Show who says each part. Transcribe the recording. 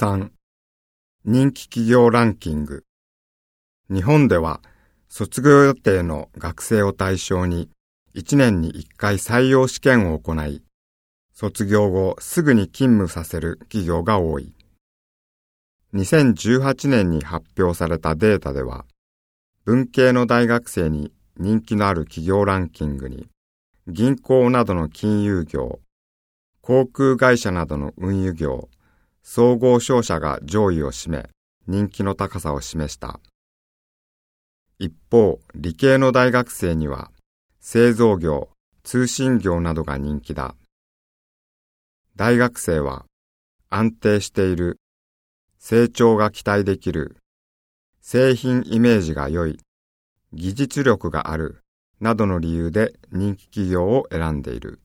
Speaker 1: 3人気企業ランキング日本では卒業予定の学生を対象に1年に1回採用試験を行い、卒業後すぐに勤務させる企業が多い。2018年に発表されたデータでは、文系の大学生に人気のある企業ランキングに、銀行などの金融業、航空会社などの運輸業、総合商社が上位を占め、人気の高さを示した。一方、理系の大学生には、製造業、通信業などが人気だ。大学生は、安定している、成長が期待できる、製品イメージが良い、技術力がある、などの理由で人気企業を選んでいる。